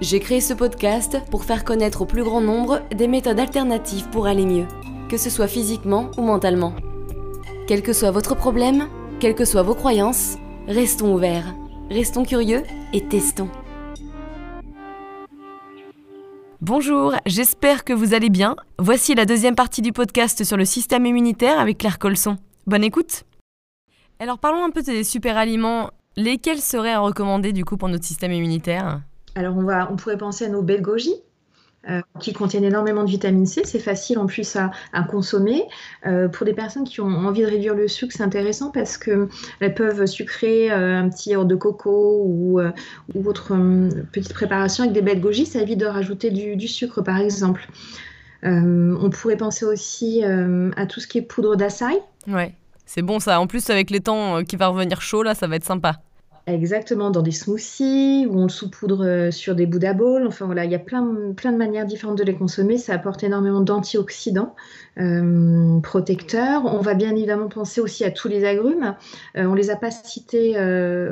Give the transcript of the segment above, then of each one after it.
J'ai créé ce podcast pour faire connaître au plus grand nombre des méthodes alternatives pour aller mieux, que ce soit physiquement ou mentalement. Quel que soit votre problème, quelles que soient vos croyances, restons ouverts, restons curieux et testons. Bonjour, j'espère que vous allez bien. Voici la deuxième partie du podcast sur le système immunitaire avec Claire Colson. Bonne écoute Alors parlons un peu des super aliments. Lesquels seraient à recommander du coup pour notre système immunitaire? Alors, on, va, on pourrait penser à nos belgogies. Euh, qui contiennent énormément de vitamine C. C'est facile en plus à, consommer. Euh, pour des personnes qui ont envie de réduire le sucre, c'est intéressant parce qu'elles peuvent sucrer euh, un petit yaourt de coco ou, autre petite préparation avec des de goji. Ça évite de rajouter du, sucre, par exemple. on pourrait penser aussi à tout ce qui est poudre d'açaï. Ouais, c'est bon ça. En plus, avec les temps qui va revenir chaud, là, ça va être sympa. Exactement, dans des smoothies, ou on le saupoudre euh, sur des Buddha bowls. Enfin voilà, il y a plein, plein de manières différentes de les consommer. Ça apporte énormément d'antioxydants euh, protecteurs. On va bien évidemment penser aussi à tous les agrumes. Euh, on les a pas cités,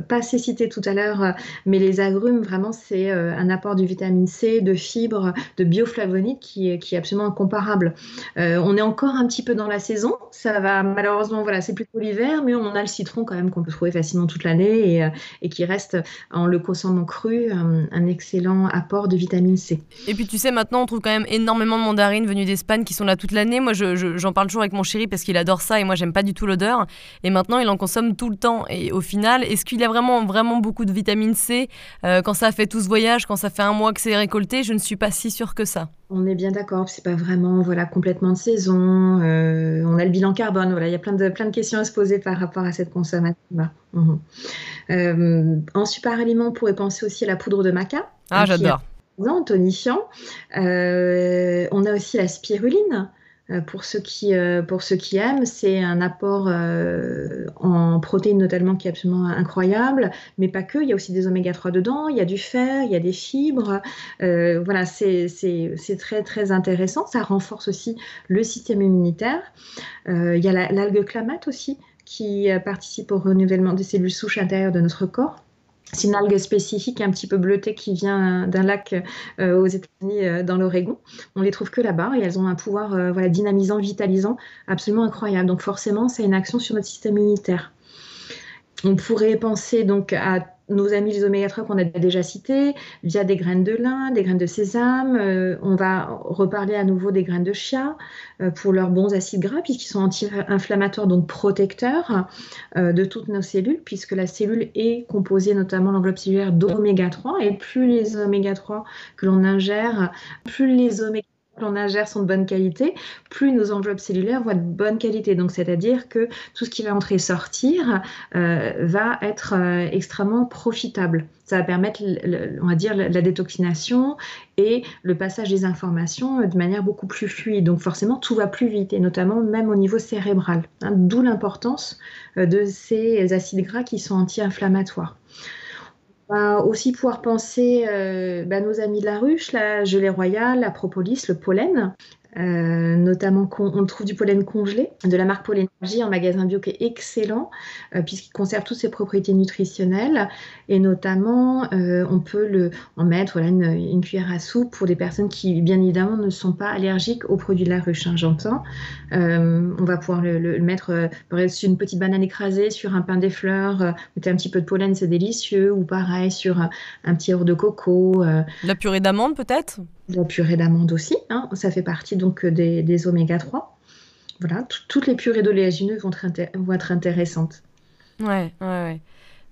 pas assez cités tout à l'heure, mais les agrumes, vraiment, c'est un apport de vitamine C, de fibres, de bioflavonoïdes qui, qui est absolument incomparable. on est encore un petit peu dans la saison. Ça va malheureusement, voilà, c'est plutôt l'hiver, mais on a le citron quand même qu'on peut trouver facilement toute l'année et qui reste, en le consommant cru, un, excellent apport de vitamine C. Et puis tu sais, maintenant on trouve quand même énormément de mandarines venues d'Espagne qui sont là toute l'année. Moi j'en parle toujours avec mon chéri parce qu'il adore ça et moi j'aime pas du tout l'odeur. Et maintenant il en consomme tout le temps. Et au final, est-ce qu'il a vraiment, vraiment beaucoup de vitamine C euh, quand ça fait tout ce voyage, quand ça fait un mois que c'est récolté? Je ne suis pas si sûre que ça. On est bien d'accord, c'est pas vraiment voilà complètement de saison. Euh, on a le bilan carbone, voilà, il y a plein de plein de questions à se poser par rapport à cette consommation. là mhm. euh, en super aliment, on pourrait penser aussi à la poudre de maca. Ah, j'adore. Tonifiant. Euh, on a aussi la spiruline. Euh, pour ceux qui, euh, pour ceux qui aiment, c'est un apport euh, en protéines notamment qui est absolument incroyable, mais pas que, il y a aussi des oméga 3 dedans, il y a du fer, il y a des fibres, voilà, c'est très très intéressant, ça renforce aussi le système immunitaire. il y a l'algue clamate aussi qui participe au renouvellement des cellules souches intérieures de notre corps. C'est une algue spécifique un petit peu bleutée qui vient d'un lac euh, aux États-Unis, euh, dans l'Oregon. On les trouve que là-bas et elles ont un pouvoir euh, dynamisant, vitalisant absolument incroyable. Donc forcément, a une action sur notre système immunitaire. On pourrait penser donc à nos amis les oméga 3 qu'on a déjà cités, via des graines de lin, des graines de sésame. Euh, on va reparler à nouveau des graines de chia euh, pour leurs bons acides gras, puisqu'ils sont anti-inflammatoires, donc protecteurs euh, de toutes nos cellules, puisque la cellule est composée notamment l'enveloppe cellulaire d'oméga 3. Et plus les oméga 3 que l'on ingère, plus les oméga l'on ingère sont de bonne qualité, plus nos enveloppes cellulaires vont être de bonne qualité. Donc, c'est-à-dire que tout ce qui va entrer et sortir euh, va être euh, extrêmement profitable. Ça va permettre, on va dire, la, détoxination et le passage des informations de manière beaucoup plus fluide. Donc, forcément, tout va plus vite, et notamment même au niveau cérébral. Hein. D'où l'importance euh, de ces acides gras qui sont anti-inflammatoires. Va aussi pouvoir penser euh, bah, nos amis de la ruche, la gelée royale, la propolis, le pollen. Euh, notamment on trouve du pollen congelé de la marque Pollenergie en magasin bio qui est excellent euh, puisqu'il conserve toutes ses propriétés nutritionnelles et notamment euh, on peut le, en mettre voilà, une, cuillère à soupe pour des personnes qui bien évidemment ne sont pas allergiques aux produits de la ruche, hein, j'entends. on va pouvoir le, mettre sur une petite banane écrasée, sur un pain des fleurs, mettre un petit peu de pollen, c'est délicieux, ou pareil sur un, petit yaourt de coco. La purée d'amande peut-être? La purée d'amande aussi, hein. ça fait partie donc euh, des, oméga 3. Voilà, toutes les purées d'oléagineux vont, vont, être intéressantes. Ouais, ouais, ouais.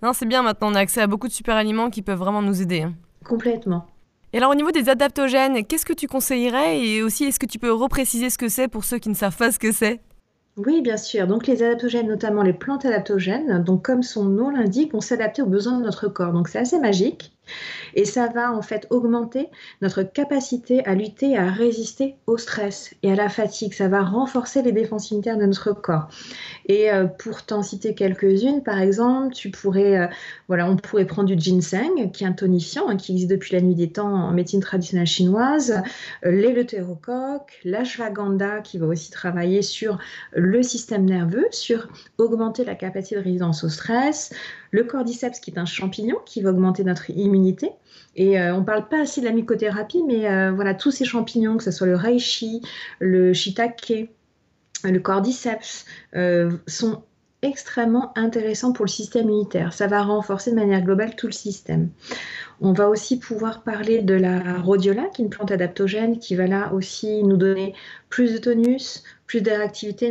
Non, c'est bien maintenant, on a accès à beaucoup de super aliments qui peuvent vraiment nous aider. Hein. Complètement. Et alors au niveau des adaptogènes, qu'est-ce que tu conseillerais et aussi est-ce que tu peux repréciser ce que c'est pour ceux qui ne savent pas ce que c'est? Oui, bien sûr. Donc les adaptogènes, notamment les plantes adaptogènes, donc comme son nom l'indique, vont s'adapter aux besoins de notre corps. Donc c'est assez magique. Et ça va en fait augmenter notre capacité à lutter à résister au stress et à la fatigue. Ça va renforcer les défenses immunitaires de notre corps. Et euh, pour t'en citer quelques-unes, par exemple, tu pourrais, euh, voilà, on pourrait prendre du ginseng, qui est un tonifiant, hein, qui existe depuis la nuit des temps en médecine traditionnelle chinoise, euh, l'éleutérocoque, l'ashwagandha, qui va aussi travailler sur le système nerveux, sur augmenter la capacité de résistance au stress, le cordyceps, qui est un champignon, qui va augmenter notre immunité. Et on ne parle pas assez de la mycothérapie, mais voilà, tous ces champignons, que ce soit le reishi, le shiitake, le cordyceps, euh, sont extrêmement intéressants pour le système immunitaire. Ça va renforcer de manière globale tout le système. On va aussi pouvoir parler de la rhodiola, qui est une plante adaptogène qui va là aussi nous donner plus de tonus, plus de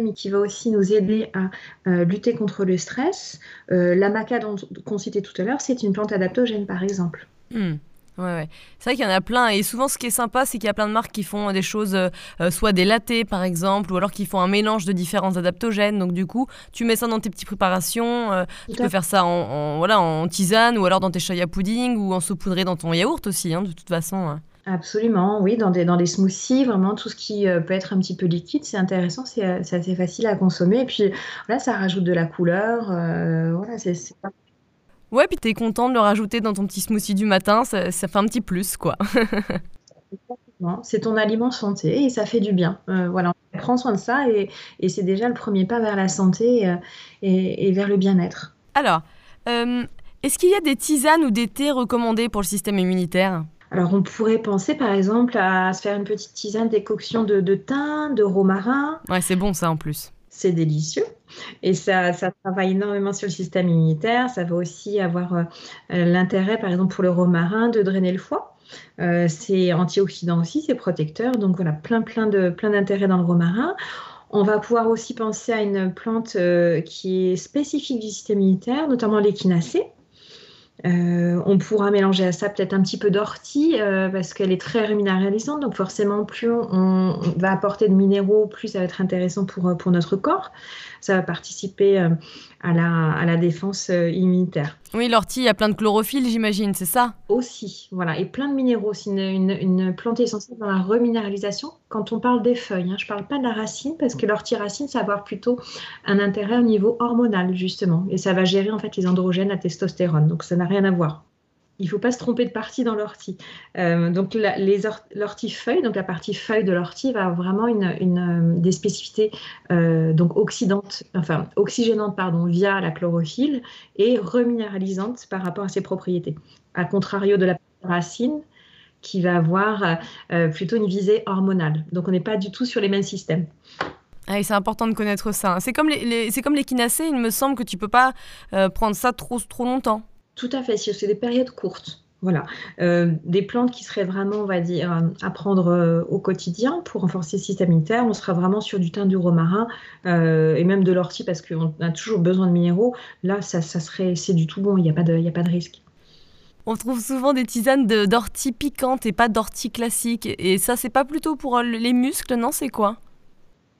mais qui va aussi nous aider à euh, lutter contre le stress. Euh, la maca qu'on citait tout à l'heure, c'est une plante adaptogène par exemple. Hmm. Ouais, ouais. C'est vrai qu'il y en a plein. Et souvent, ce qui est sympa, c'est qu'il y a plein de marques qui font des choses, euh, euh, soit des lattés par exemple, ou alors qui font un mélange de différents adaptogènes. Donc, du coup, tu mets ça dans tes petites préparations. Euh, tu peux faire ça en, voilà, en tisane, ou alors dans tes chai à pudding, ou en saupoudré dans ton yaourt aussi, hein, de toute façon. Hein. Absolument, oui, dans des, dans des smoothies, vraiment tout ce qui peut être un petit peu liquide, c'est intéressant, c'est assez facile à consommer. Et puis, voilà, ça rajoute de la couleur. voilà, c'est Ouais, puis t'es content de le rajouter dans ton petit smoothie du matin, ça, fait un petit plus, quoi. c'est ton aliment santé et ça fait du bien. Euh, voilà, on prend soin de ça et, c'est déjà le premier pas vers la santé euh, et, vers le bien-être. Alors, euh, est-ce qu'il y a des tisanes ou des thés recommandés pour le système immunitaire? Alors, on pourrait penser par exemple à se faire une petite tisane décoction de, de thym, de romarin. Ouais, c'est bon ça en plus c'est délicieux. Et ça, travaille énormément sur le système immunitaire. Ça va aussi avoir euh, l'intérêt, par exemple, pour le romarin, de drainer le foie. Euh, c'est antioxydant aussi, c'est protecteur. Donc voilà, plein, plein, de, plein d'intérêts dans le romarin. On va pouvoir aussi penser à une plante euh, qui est spécifique du système immunitaire, notamment l'échinacée. Euh, on pourra mélanger à ça peut-être un petit peu d'ortie euh, parce qu'elle est très réminéralisante. Donc forcément, plus on, va apporter de minéraux, plus ça va être intéressant pour, pour notre corps ça va participer euh, à la, à la défense euh, immunitaire. Oui, l'ortie, il y a plein de chlorophylle, j'imagine, c'est ça? Aussi, voilà, et plein de minéraux. C'est une, une, plante essentielle dans la reminéralisation quand on parle des feuilles. Hein. Je ne parle pas de la racine parce que l'ortie-racine, ça va avoir plutôt un intérêt au niveau hormonal, justement. Et ça va gérer en fait les androgènes, la testostérone. Donc ça n'a rien à voir il ne faut pas se tromper de partie dans l'ortie. Euh, donc l'ortie feuille, donc la partie feuille de l'ortie va avoir vraiment une, des spécificités euh, donc oxydantes, enfin oxygénantes pardon, via la chlorophylle et reminéralisantes par rapport à ses propriétés. À contrario de la racine qui va avoir euh, plutôt une visée hormonale. Donc on n'est pas du tout sur les mêmes systèmes. Ah, c'est important de connaître ça. C'est comme les, c'est comme l'équinacée, il me semble que tu peux pas prendre ça trop, trop longtemps. Tout à fait, c'est des périodes courtes. Voilà, euh, des plantes qui seraient vraiment, on va dire, à prendre euh, au quotidien pour renforcer le système immunitaire. On sera vraiment sur du thym, du romarin euh, et même de l'ortie parce qu'on a toujours besoin de minéraux. Là, ça, serait, c'est du tout bon. Il n'y a pas de, a pas de risque. On trouve souvent des tisanes d'ortie piquante et pas d'ortie classique. Et ça, c'est pas plutôt pour les muscles, non C'est quoi?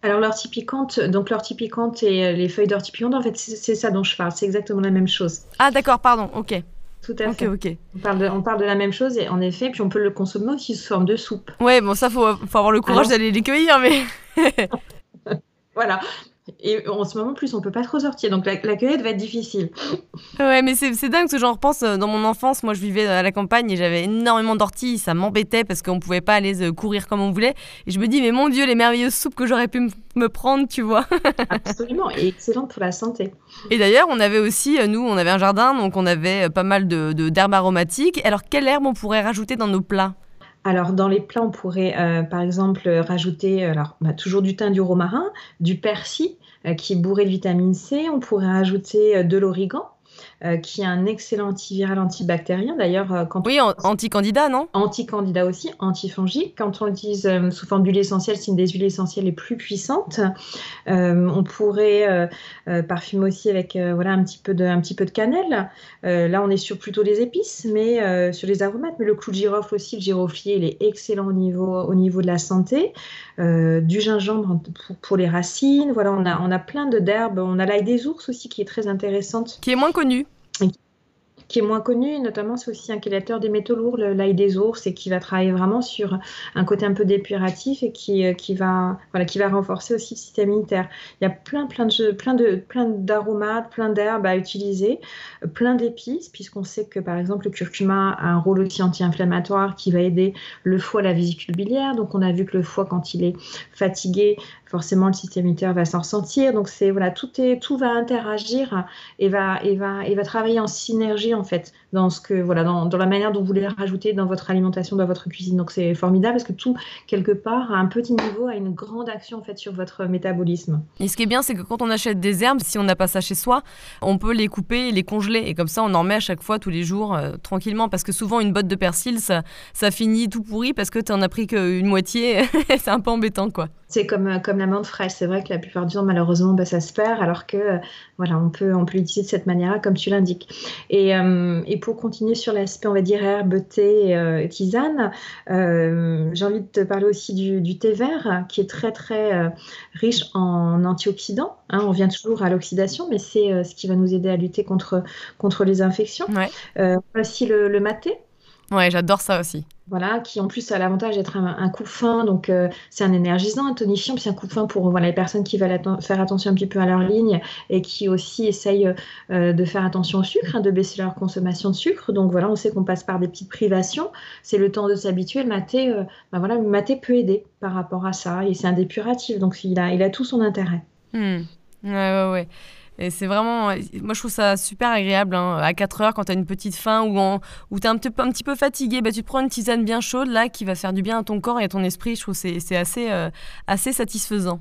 Alors l'ortie piquante, donc l'ortie piquante et euh, les feuilles d'ortie piquante, en fait, c'est ça dont je parle. C'est exactement la même chose. Ah d'accord, pardon. Ok. Tout à fait. Ok, On parle, de, on parle de la même chose et en effet, puis on peut le consommer aussi sous forme de soupe. Ouais, bon ça faut, faut avoir le courage d'aller les cueillir, mais. voilà. Et en ce moment, plus, on peut pas trop sortir. Donc la, cueillette va être difficile. Ouais, mais c'est dingue que j'en repense. Euh, dans mon enfance, moi, je vivais à la campagne et j'avais énormément d'orties. Ça m'embêtait parce qu'on pouvait pas aller euh, courir comme on voulait. Et je me dis, mais mon Dieu, les merveilleuses soupes que j'aurais pu me prendre, tu vois. Absolument. Et excellente pour la santé. Et d'ailleurs, on avait aussi, euh, nous, on avait un jardin, donc on avait pas mal d'herbes de, d'herbes aromatiques. Alors, quelle herbe on pourrait rajouter dans nos plats? Alors, dans les plats, on pourrait, par exemple, rajouter alors, bah, toujours du thym, du romarin, du persil, euh, qui est bourré de vitamine C. On pourrait ajouter euh, de l'origan. Euh, qui est un excellent antiviral antibactérien. D'ailleurs, quand oui, anti-candidat, non? Anti-candidat aussi, antifongique. Quand on l'utilise sous forme d'huile essentielle, c'est une des huiles essentielles les plus puissantes. on pourrait parfumer aussi avec voilà un petit peu de un petit peu de cannelle. là, on est sur plutôt les épices, mais sur les aromates. Mais le clou de girofle aussi, le giroflier, il est excellent au niveau au niveau de la santé. du gingembre pour, les racines. Voilà, on a on a plein de d'herbes. On a l'ail des ours aussi qui est très intéressante. Qui est moins connue connu qui est moins connu, notamment c'est aussi un chélateur des métaux lourds, l'ail des ours, et qui va travailler vraiment sur un côté un peu dépuratif et qui, euh, qui, va, voilà, qui va renforcer aussi le système immunitaire. Il y a plein, plein de plein de, plein d'aromates, plein d'herbes à utiliser, plein d'épices, puisqu'on sait que par exemple le curcuma a un rôle aussi anti-inflammatoire qui va aider le foie, la vésicule biliaire. Donc on a vu que le foie, quand il est fatigué, forcément le système immunitaire va s'en ressentir. Donc c'est voilà, tout est tout va interagir et va et va et va travailler en synergie en fait dans ce que voilà dans, la manière dont vous voulez rajouter dans votre alimentation, dans votre cuisine. Donc c'est formidable parce que tout quelque part à un petit niveau a une grande action en fait sur votre métabolisme. Et ce qui est bien, c'est que quand on achète des herbes, si on n'a pas ça chez soi, on peut les couper, les congeler et comme ça on en met à chaque fois tous les jours euh, tranquillement parce que souvent une botte de persil ça ça finit tout pourri parce que tu en as pris qu'une moitié, c'est un peu embêtant quoi. C'est comme, euh, comme l'amande fraîche. C'est vrai que la plupart du temps, malheureusement, bah, ça se perd, alors que euh, voilà, on peut, on peut l'utiliser de cette manière-là, comme tu l'indiques. Et, euh, et, pour continuer sur l'aspect, on va dire, herbe, thé, tisane, j'ai envie de te parler aussi du, du, thé vert, qui est très, très riche en antioxydants. Hein. on vient toujours à l'oxydation, mais c'est ce qui va nous aider à lutter contre, contre les infections. Ouais. aussi le, le maté. Ouais, j'adore ça aussi. Voilà, qui en plus a l'avantage d'être un, coup fin, donc euh, c'est un énergisant, un tonifiant, puis un coup fin pour voilà, les personnes qui veulent faire attention un petit peu à leur ligne et qui aussi essayent euh, de faire attention au sucre, hein, de baisser leur consommation de sucre. Donc voilà, on sait qu'on passe par des petites privations, c'est le temps de s'habituer. Le maté, euh, ben voilà, le maté peut aider par rapport à ça, et c'est un dépuratif, donc il a, il a tout son intérêt. Hmm. Ouais, ouais, ouais. Et c'est vraiment, moi je trouve ça super agréable. Hein. À 4 heures, quand tu as une petite faim ou, en, ou tu es un, un, petit peu fatigué, bah, tu te prends une tisane bien chaude là qui va faire du bien à ton corps et à ton esprit. Je trouve que c'est assez, euh, assez satisfaisant.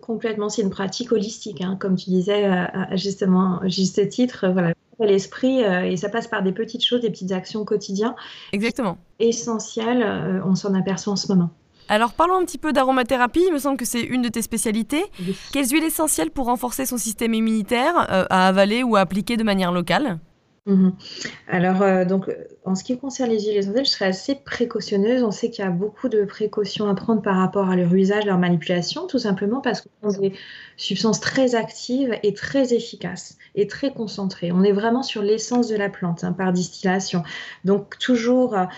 Complètement, c'est une pratique holistique, hein. comme tu disais euh, justement, juste titre. Voilà, l'esprit euh, et ça passe par des petites choses, des petites actions quotidiennes. Exactement. Essentielles, on s'en aperçoit en ce moment. Alors parlons un petit peu d'aromathérapie, il me semble que c'est une de tes spécialités. Quelles huiles essentielles pour renforcer son système immunitaire euh, à avaler ou à appliquer de manière locale? Mhm. Alors, euh, donc, en ce qui concerne les huiles essentielles, je serais assez précautionneuse. On sait qu'il y a beaucoup de précautions à prendre par rapport à leur usage, leur manipulation, tout simplement parce que des substances très actives et très efficaces et très concentrées. On est vraiment sur l'essence de la plante hein, par distillation. Donc, toujours à,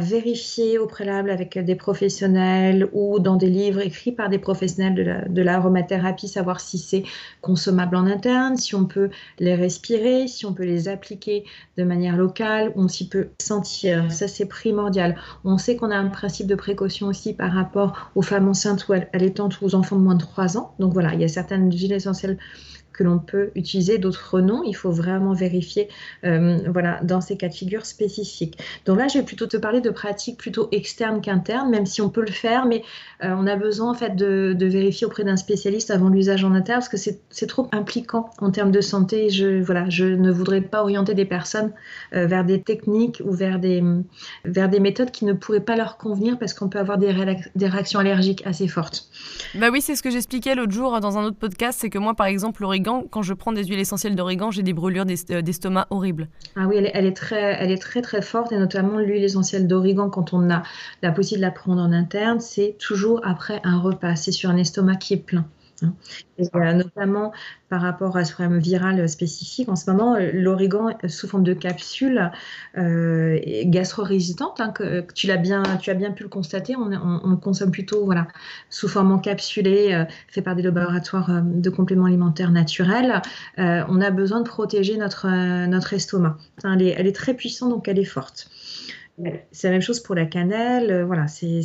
vérifier au préalable avec des professionnels ou dans des livres écrits par des professionnels de l'aromathérapie, savoir si c'est consommable en interne, si on peut les respirer, si on peut les appliquer de manière locale, on s'y peut sentir. Ça, c'est primordial. On sait qu'on a un principe de précaution aussi par rapport aux femmes enceintes ou allaitantes ou aux enfants de moins de 3 ans. Donc voilà, il y a certaines huiles essentielles que l'on peut utiliser, d'autres non. Il faut vraiment vérifier euh, voilà, dans ces cas de figure spécifiques. Donc là, je vais plutôt te parler de pratiques plutôt externes qu'internes, même si on peut le faire, mais euh, on a besoin en fait de, vérifier auprès d'un spécialiste avant l'usage en interne parce que c'est trop impliquant en termes de santé. Je, voilà, je ne voudrais pas orienter des personnes euh, vers des techniques ou vers des, vers des méthodes qui ne pourraient pas leur convenir parce qu'on peut avoir des, des réactions allergiques assez fortes. Bah oui, c'est ce que j'expliquais l'autre jour dans un autre podcast, c'est que moi, par exemple, l'origan quand je prends des huiles essentielles d'origan, j'ai des brûlures euh, d'estomac horribles. Ah oui, elle est, très, elle est très très forte et notamment l'huile essentielle d'origan, quand on a la possibilité de la prendre en interne, c'est toujours après un repas. C'est sur un estomac qui est plein. Hein. Euh, notamment par rapport à ce problème viral spécifique, en ce moment, l'origan sous forme de capsule euh, gastro-résistante, hein, que, tu, l'as bien, tu as bien pu le constater, on, le consomme plutôt voilà, sous forme encapsulée, euh, fait par des laboratoires euh, de compléments alimentaires naturels. on a besoin de protéger notre, estomac. elle, est, elle est très puissante, donc elle est forte. C'est la même chose pour la cannelle. voilà, c'est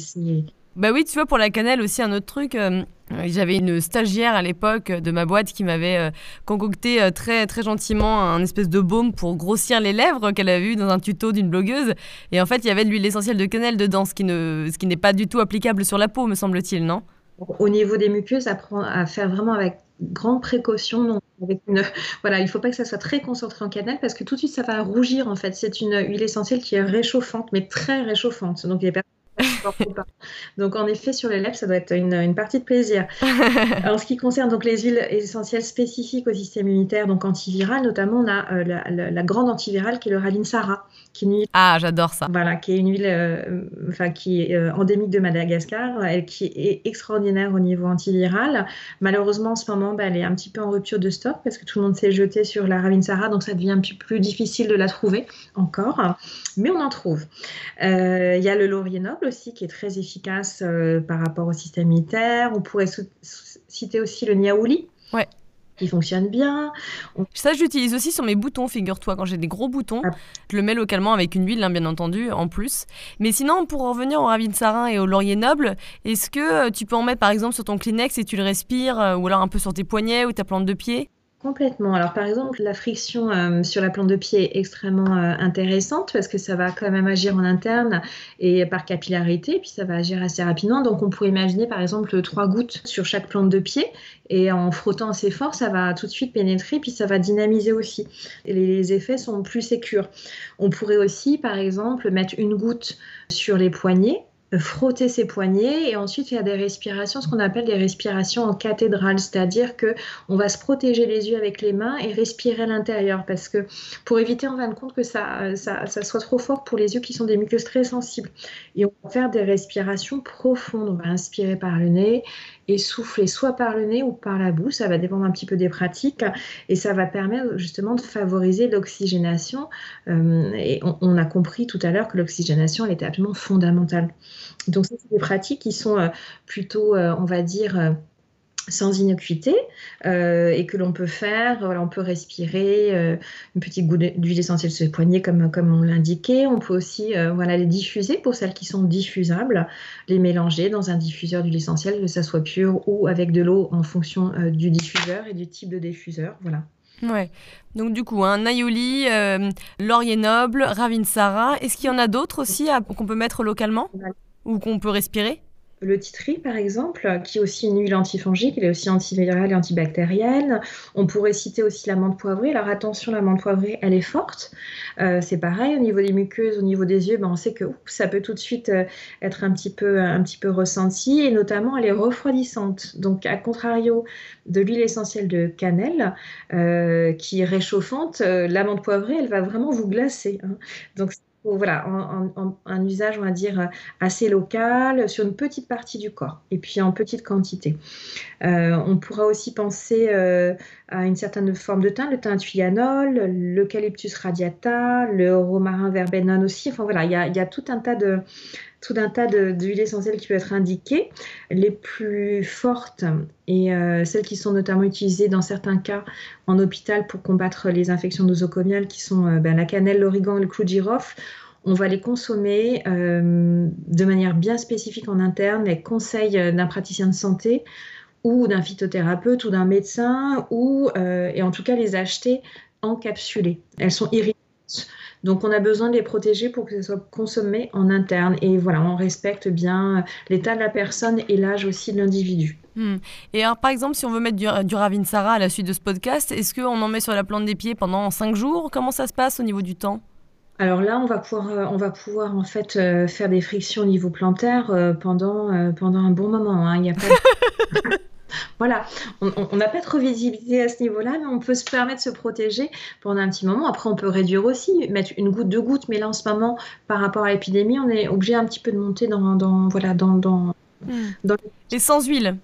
bah oui, tu vois, pour la cannelle aussi, un autre truc. Euh, j'avais une stagiaire à l'époque de ma boîte qui m'avait euh, concocté euh, très, très gentiment un espèce de baume pour grossir les lèvres qu'elle avait vu dans un tuto d'une blogueuse. Et en fait, il y avait de l'huile essentielle de cannelle dedans, ce qui, n'est pas du tout applicable sur la peau, me semble-t-il, non? Au niveau des muqueuses, à, à faire vraiment avec grande précaution. Donc avec une, voilà, il ne faut pas que ça soit très concentré en cannelle parce que tout de suite ça va rougir en fait. C'est une huile essentielle qui est réchauffante, mais très réchauffante. Donc Donc en effet, sur les lèvres, ça doit être une, partie de plaisir. en ce qui concerne donc les huiles essentielles spécifiques au système immunitaire, donc antivirales, notamment on a euh, la, grande antivirale qui est le Ravinsara, qui est une huile, ah j'adore ça. Voilà, qui est une huile, euh, enfin qui est euh, endémique de Madagascar, et qui est extraordinaire au niveau antiviral. Malheureusement en ce moment, bah, elle est un petit peu en rupture de stock parce que tout le monde s'est jeté sur la Ravinsara, donc ça devient un peu plus difficile de la trouver encore, mais on en trouve. Il y a le laurier noble aussi qui est très efficace euh, par rapport au système immunitaire. On pourrait citer aussi le niaouli. Ouais. Qui fonctionne bien. Ça, j'utilise aussi sur mes boutons, figure-toi. Quand j'ai des gros boutons, ah. je le mets localement avec une huile, hein, bien entendu, en plus. Mais sinon, pour revenir au sarin et au laurier noble, est-ce que euh, tu peux en mettre par exemple sur ton Kleenex et tu le respires, euh, ou alors un peu sur tes poignets ou ta plante de pied? Complètement. Alors par exemple, la friction euh, sur la plante de pied est extrêmement euh, intéressante parce que ça va quand même agir en interne et par capillarité, puis ça va agir assez rapidement. Donc on pourrait imaginer par exemple trois gouttes sur chaque plante de pied et en frottant assez fort, ça va tout de suite pénétrer, puis ça va dynamiser aussi. Les effets sont plus sécures. On pourrait aussi par exemple mettre une goutte sur les poignets frotter ses poignets et ensuite faire des respirations, ce qu'on appelle des respirations en cathédrale, c'est-à-dire que on va se protéger les yeux avec les mains et respirer à l'intérieur parce que pour éviter en fin de compte que ça, ça, ça, soit trop fort pour les yeux qui sont des muqueuses très sensibles. Et on va faire des respirations profondes. On va inspirer par le nez et souffler soit par le nez ou par la bouche. Ça va dépendre un petit peu des pratiques et ça va permettre justement de favoriser l'oxygénation. Euh, et on, a compris tout à l'heure que l'oxygénation elle était absolument fondamentale. Donc, c'est des pratiques qui sont euh, plutôt, euh, on va dire, sans innocuité euh, et que l'on peut faire. Voilà, on peut respirer euh, une petite goutte d'huile essentielle sur les poignets comme, comme on l'indiquait. On peut aussi euh, voilà, les diffuser pour celles qui sont diffusables, les mélanger dans un diffuseur d'huile essentielle, que ça soit pur ou avec de l'eau en fonction du diffuseur et du type de diffuseur. Voilà. Ouais. Donc du coup, un aioli, laurier noble, ravinsara. Est-ce qu'il y en a d'autres aussi qu'on peut mettre localement? Ou qu'on peut respirer? Le titri, par exemple, qui est aussi une huile antifongique, elle est aussi antivirale et antibactérienne. On pourrait citer aussi la menthe poivrée. Alors attention, la menthe poivrée, elle est forte. Euh, c'est pareil, au niveau des muqueuses, au niveau des yeux, ben, on sait que ça peut tout de suite euh, être un petit, peu, un petit peu ressenti. Et notamment, elle est refroidissante. Donc, à contrario de l'huile essentielle de cannelle, euh, qui est réchauffante, la menthe poivrée, elle va vraiment vous glacer. Hein. Donc, voilà, un usage, on va dire, assez local sur une petite partie du corps et puis en petite quantité. Euh, on pourra aussi penser euh, à une certaine forme de thym, le thym tuyanol, l'eucalyptus radiata, le romarin verbenone aussi. Enfin voilà, il y a, tout un tas de tout un tas d'huiles essentielles qui peuvent être indiquées. Les plus fortes et euh, celles qui sont notamment utilisées dans certains cas en hôpital pour combattre les infections nosocomiales, qui sont ben, la cannelle, l'origan et le clou de girofle, on va les consommer de manière bien spécifique en interne, les conseils d'un praticien de santé ou d'un phytothérapeute ou d'un médecin, ou, euh, et en tout cas les acheter encapsulées. Elles sont irritantes. Donc on a besoin de les protéger pour que ce soit consommé en interne. Et voilà, on respecte bien l'état de la personne et l'âge aussi de l'individu. Hmm. Et alors par exemple, si on veut mettre du, du Ravinsara à la suite de ce podcast, est-ce qu'on en met sur la plante des pieds pendant 5 jours? Comment ça se passe au niveau du temps? Alors là, on va pouvoir, euh, on va pouvoir en fait euh, faire des frictions au niveau plantaire pendant, pendant un bon moment. Hein. Il n'y a pas Voilà, on n'a pas trop visibilité à ce niveau-là, mais on peut se permettre de se protéger pendant un petit moment. Après, on peut réduire aussi, mettre une goutte, deux gouttes, mais là, en ce moment, par rapport à l'épidémie, on est obligé un petit peu de monter dans, dans voilà, dans, dans, hmm. Et sans huile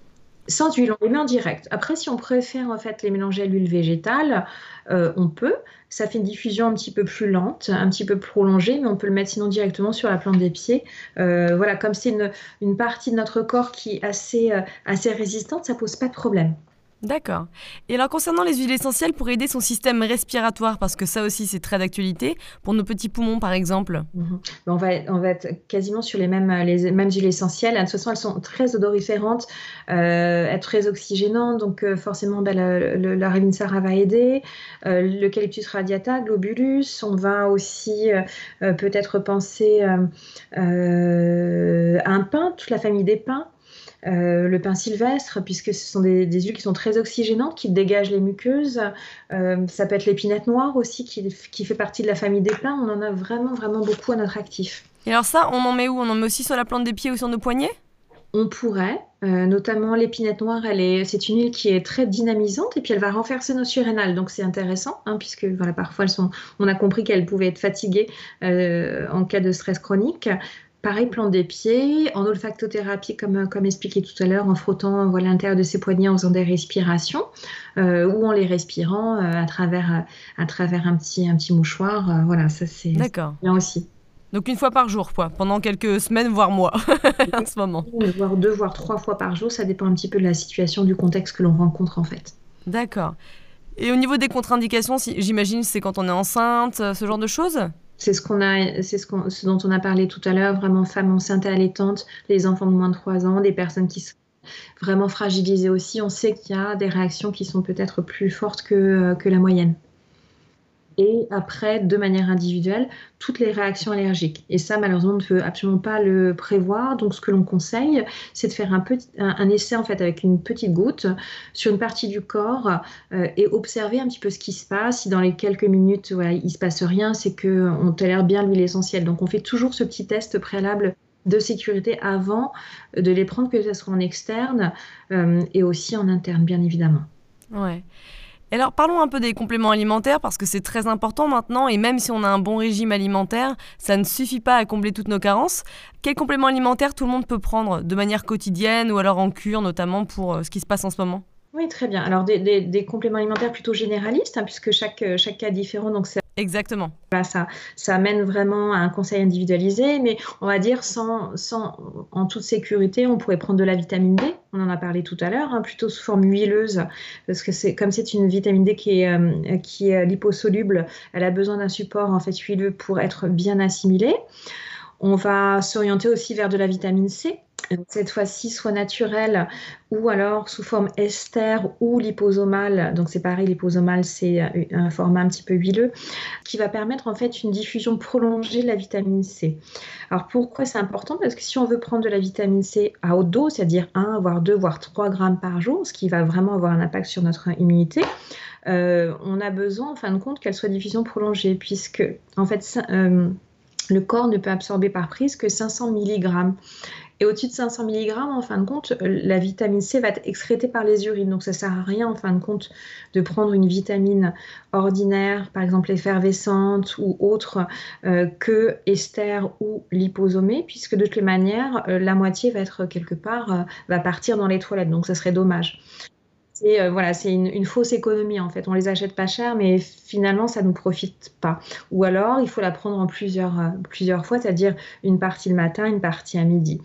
sans huile, on les met en direct. Après, si on préfère en fait les mélanger à l'huile végétale, euh, on peut. Ça fait une diffusion un petit peu plus lente, un petit peu prolongée, mais on peut le mettre sinon directement sur la plante des pieds. Euh, voilà, comme c'est une, partie de notre corps qui est assez, euh, assez résistante, ça pose pas de problème. D'accord. Et alors concernant les huiles essentielles pour aider son système respiratoire, parce que ça aussi c'est très d'actualité, pour nos petits poumons par exemple mhm. on, va, on va être quasiment sur les mêmes, les mêmes huiles essentielles. De toute façon, elles sont très odoriférantes, euh, très oxygénantes, donc euh, forcément ben, le, la Ravinsara va aider. Euh, L'eucalyptus radiata, globulus, on va aussi euh, peut-être penser à un pain, toute la famille des pins. Euh, le pain sylvestre, puisque ce sont des, huiles qui sont très oxygénantes, qui dégagent les muqueuses. Euh, ça peut être l'épinette noire aussi, qui, fait partie de la famille des pins. On en a vraiment, vraiment beaucoup à notre actif. Et alors ça, on en met où? On en met aussi sur la plante des pieds ou sur nos poignets? On pourrait, euh, notamment l'épinette noire, elle est, c'est une huile qui est très dynamisante et puis elle va renforcer nos surrénales, donc c'est intéressant, hein, puisque voilà, parfois elles sont, on a compris qu'elles pouvaient être fatiguées euh, en cas de stress chronique. Pareil, plante des pieds, en olfactothérapie, comme, comme expliqué tout à l'heure, en frottant voilà, l'intérieur de ses poignets en faisant des respirations euh, ou en les respirant à, travers, à travers un petit, un petit mouchoir. voilà, ça c'est bien aussi. Donc une fois par jour, quoi, pendant quelques semaines, voire mois, en ce moment. Voire deux, voire trois fois par jour, ça dépend un petit peu de la situation, du contexte que l'on rencontre en fait. D'accord. Et au niveau des contre-indications, j'imagine c'est quand on est enceinte, ce genre de choses? C'est ce dont on a parlé tout à l'heure, vraiment femmes enceintes et allaitantes, les enfants de moins de 3 ans, des personnes qui sont vraiment fragilisées aussi. On sait qu'il y a des réactions qui sont peut-être plus fortes que, que la moyenne et après, de manière individuelle, toutes les réactions allergiques. Et ça, malheureusement, on ne peut absolument pas le prévoir. Donc, ce que l'on conseille, c'est de faire un, petit, un, essai en fait avec une petite goutte sur une partie du corps euh, et observer un petit peu ce qui se passe. Si dans les quelques minutes, voilà, il se passe rien, c'est que on tolère bien l'huile essentielle. Donc, on fait toujours ce petit test préalable de sécurité avant de les prendre, que ce soit en externe euh, et aussi en interne, bien évidemment. Ouais alors parlons un peu des compléments alimentaires parce que c'est très important maintenant et même si on a un bon régime alimentaire, ça ne suffit pas à combler toutes nos carences. Quels compléments alimentaires tout le monde peut prendre de manière quotidienne ou alors en cure notamment pour euh, ce qui se passe en ce moment? Oui, très bien. Alors, des, compléments alimentaires plutôt généralistes, hein, puisque chaque, chaque cas est différent, donc c'est Exactement. ça, ça amène vraiment à un conseil individualisé, mais on va dire sans, sans, en toute sécurité, on pourrait prendre de la vitamine D, on en a parlé tout à l'heure, hein, plutôt sous forme huileuse, parce que c'est comme c'est une vitamine D qui est, euh, qui est liposoluble, elle a besoin d'un support en fait huileux pour être bien assimilée. On va s'orienter aussi vers de la vitamine C, cette fois-ci soit naturelle ou alors sous forme ester ou liposomale. Donc c'est pareil, liposomale c'est un format un petit peu huileux qui va permettre en fait une diffusion prolongée de la vitamine C. Alors pourquoi c'est important? Parce que si on veut prendre de la vitamine C à haute dose, c'est-à-dire 1, voire 2, voire 3 grammes par jour, ce qui va vraiment avoir un impact sur notre immunité, euh, on a besoin en fin de compte qu'elle soit diffusion prolongée puisque en fait euh, le corps ne peut absorber par prise que 500 mg. Et au-dessus de 500 mg, en fin de compte, euh, la vitamine C va être excrétée par les urines. Donc ça ne sert à rien, en fin de compte, de prendre une vitamine ordinaire, par exemple effervescente ou autre, euh, que ester ou liposomée, puisque de toutes les manières, euh, la moitié va être quelque part, va partir dans les toilettes. Donc ça serait dommage c'est euh, voilà, c'est une, fausse économie en fait. On les achète pas cher, mais finalement ça nous profite pas. Ou alors il faut la prendre en plusieurs euh, plusieurs fois, c'est-à-dire une partie le matin, une partie à midi.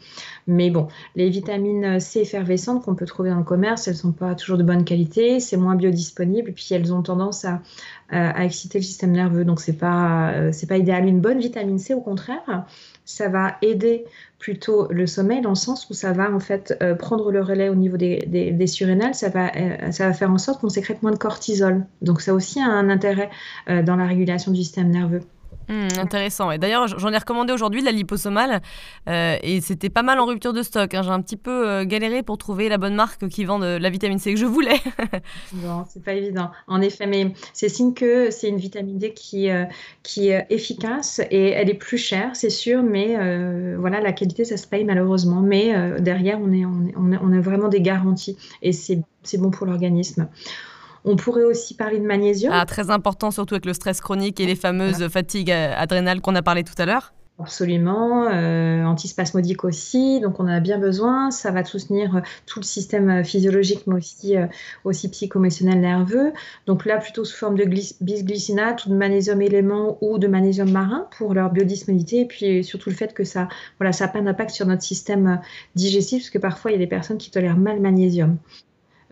Mais bon, les vitamines C effervescentes qu'on peut trouver dans le commerce, elles sont pas toujours de bonne qualité, c'est moins biodisponible, puis elles ont tendance à, à exciter le système nerveux, donc c'est pas euh, pas idéal. Une bonne vitamine C, au contraire, ça va aider plutôt le sommeil dans le sens où ça va en fait euh, prendre le relais au niveau des, des, surrénales, ça va, euh, ça va faire en sorte qu'on sécrète moins de cortisol. Donc ça aussi a un intérêt euh, dans la régulation du système nerveux. Hmm, intéressant. Et d'ailleurs, j'en ai recommandé aujourd'hui la liposomale euh, et c'était pas mal en rupture de stock. Hein. J'ai un petit peu euh, galéré pour trouver la bonne marque qui vend de la vitamine C que je voulais. non, c'est pas évident. En effet, mais c'est signe que c'est une vitamine D qui, euh, qui est efficace et elle est plus chère, c'est sûr, mais voilà, la qualité, ça se paye malheureusement. Mais derrière, on, on, a vraiment des garanties et c'est bon pour l'organisme. On pourrait aussi parler de magnésium. Ah, très important, surtout avec le stress chronique et les fameuses fatigues euh, adrénales qu'on a parlé tout à l'heure. Absolument, euh, antispasmodique aussi, donc on en a bien besoin. Ça va soutenir euh, tout le système physiologique, mais aussi, aussi psychomotionnel nerveux. Donc là, plutôt sous forme de bisglycinate ou de magnésium élément ou de magnésium marin pour leur biodisponibilité, et puis surtout le fait que ça, voilà, ça n'a pas d'impact sur notre système digestif, parce que parfois il y a des personnes qui tolèrent mal le magnésium.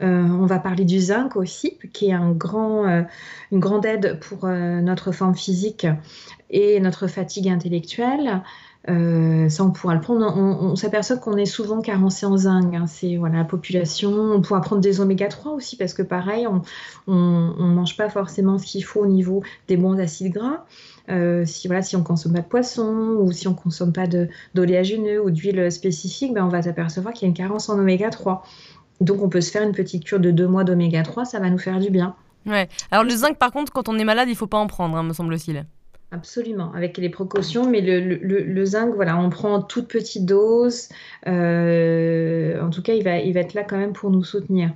Euh, on va parler du zinc aussi, qui est euh, une grande aide pour euh, notre forme physique et notre fatigue intellectuelle. ça, on pourra le prendre. On, s'aperçoit qu'on est souvent carencé en zinc. Hein. C'est voilà, la population. On pourra prendre des oméga 3 aussi, parce que pareil, on ne mange pas forcément ce qu'il faut au niveau des bons acides gras. si, voilà, si on consomme pas de poisson ou si on consomme pas d'oléagineux ou d'huile spécifique, ben, on va s'apercevoir qu'il y a une carence en oméga 3. Donc on peut se faire une petite cure de deux mois d'oméga 3, ça va nous faire du bien. Ouais. Alors le zinc, par contre, quand on est malade, il faut pas en prendre, hein, me semble-t-il. Absolument, avec les précautions, mais le, zinc, voilà, on prend toute petite dose. en tout cas, il va, il va être là quand même pour nous soutenir.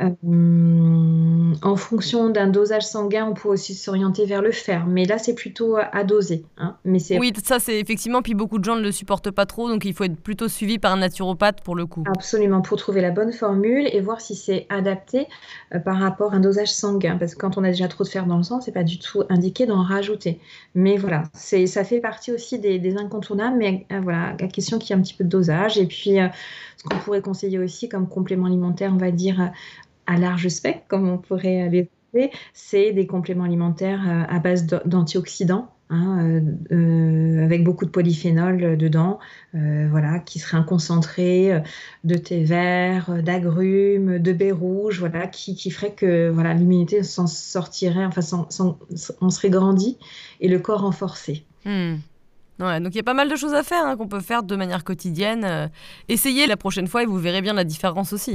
Euh, en fonction d'un dosage sanguin, on peut aussi s'orienter vers le fer, mais là c'est plutôt à, doser. Hein. Mais oui, ça c'est effectivement, puis beaucoup de gens ne le supportent pas trop, donc il faut être plutôt suivi par un naturopathe pour le coup. Absolument, pour trouver la bonne formule et voir si c'est adapté euh, par rapport à un dosage sanguin, parce que quand on a déjà trop de fer dans le sang, c'est pas du tout indiqué d'en rajouter. Mais voilà, c'est ça fait partie aussi des, incontournables, mais euh, voilà, la question qui a un petit peu de dosage et puis ce qu'on pourrait conseiller aussi comme complément alimentaire, on va dire à large spectre, comme on pourrait les appeler, c'est des compléments alimentaires euh, à base d'antioxydants. Hein, euh, euh, avec beaucoup de polyphénol dedans, voilà, qui serait un concentré de thé vert, d'agrumes, de baies rouges, voilà, qui, qui ferait que voilà, l'immunité s'en sortirait, enfin, on serait grandi et le corps renforcé. Hmm. Ouais, donc il y a pas mal de choses à faire hein, qu'on peut faire de manière quotidienne. essayez la prochaine fois et vous verrez bien la différence aussi.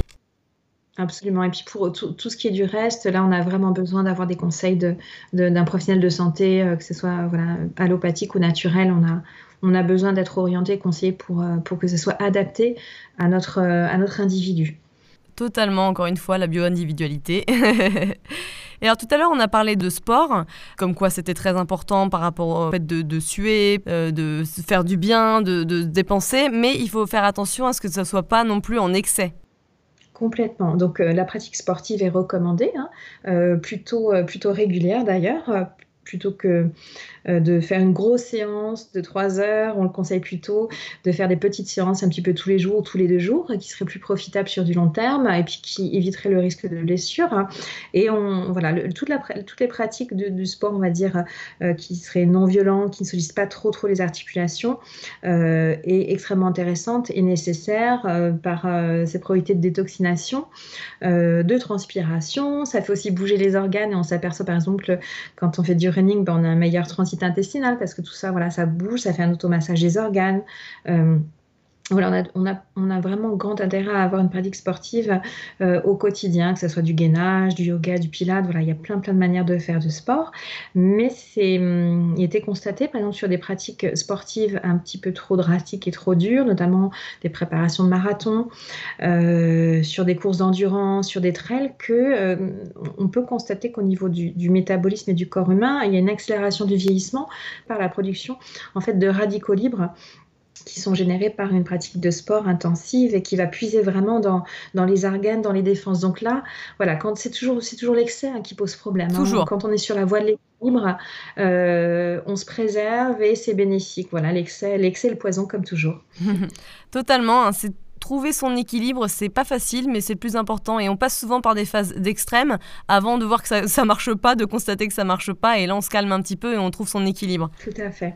Absolument. Et puis pour tout, ce qui est du reste, là, on a vraiment besoin d'avoir des conseils d'un de, professionnel de santé, euh, que ce soit allopathique ou naturel. On a, on a besoin d'être orienté, conseillé pour, euh, pour que ce soit adapté à notre, euh, à notre individu. Totalement, encore une fois, la bio-individualité. Et alors tout à l'heure, on a parlé de sport, comme quoi c'était très important par rapport au fait de, de suer, de se faire du bien, de, de dépenser, mais il faut faire attention à ce que ça soit pas non plus en excès. Complètement. Donc euh, la pratique sportive est recommandée, hein, euh, plutôt, euh, plutôt régulière d'ailleurs, plutôt que de faire une grosse séance de trois heures. On le conseille plutôt de faire des petites séances un petit peu tous les jours, tous les deux jours, qui seraient plus profitables sur du long terme et puis qui éviteraient le risque de blessure. Et on, voilà, toutes les pratiques du sport, on va dire, euh, qui seraient non violentes, qui ne sollicitent pas trop trop les articulations, euh, est extrêmement intéressante et nécessaire par ses probabilités de détoxination, de transpiration. Ça fait aussi bouger les organes et on s'aperçoit par exemple quand on fait du running, ben, on a un meilleur transit intestinal parce que tout ça, voilà, ça bouge, ça fait un automassage des organes. On a, vraiment grand intérêt à avoir une pratique sportive euh, au quotidien, que ce soit du gainage, du yoga, du pilate. Voilà, il y a plein, plein de manières de faire de sport. Mais c'est, hum, il été constaté, par exemple, sur des pratiques sportives un petit peu trop drastiques et trop dures, notamment des préparations de marathon, euh, sur des courses d'endurance, sur des trails, que euh, on peut constater qu'au niveau du, du, métabolisme et du corps humain, il y a une accélération du vieillissement par la production en fait de radicaux libres qui sont générés par une pratique de sport intensive et qui va puiser vraiment dans, dans les organes, dans les défenses. Donc là, voilà, quand c'est toujours, c'est toujours l'excès hein, qui pose problème. Hein. Toujours. Quand on est sur la voie de l'équilibre, euh, on se préserve et c'est bénéfique. Voilà, l'excès, l'excès, le poison comme toujours. Totalement. Hein, c'est trouver son équilibre, c'est pas facile, mais c'est le plus important. Et on passe souvent par des phases d'extrême avant de voir que ça, ça marche pas, de constater que ça marche pas. Et là, on se calme un petit peu et on trouve son équilibre. Tout à fait.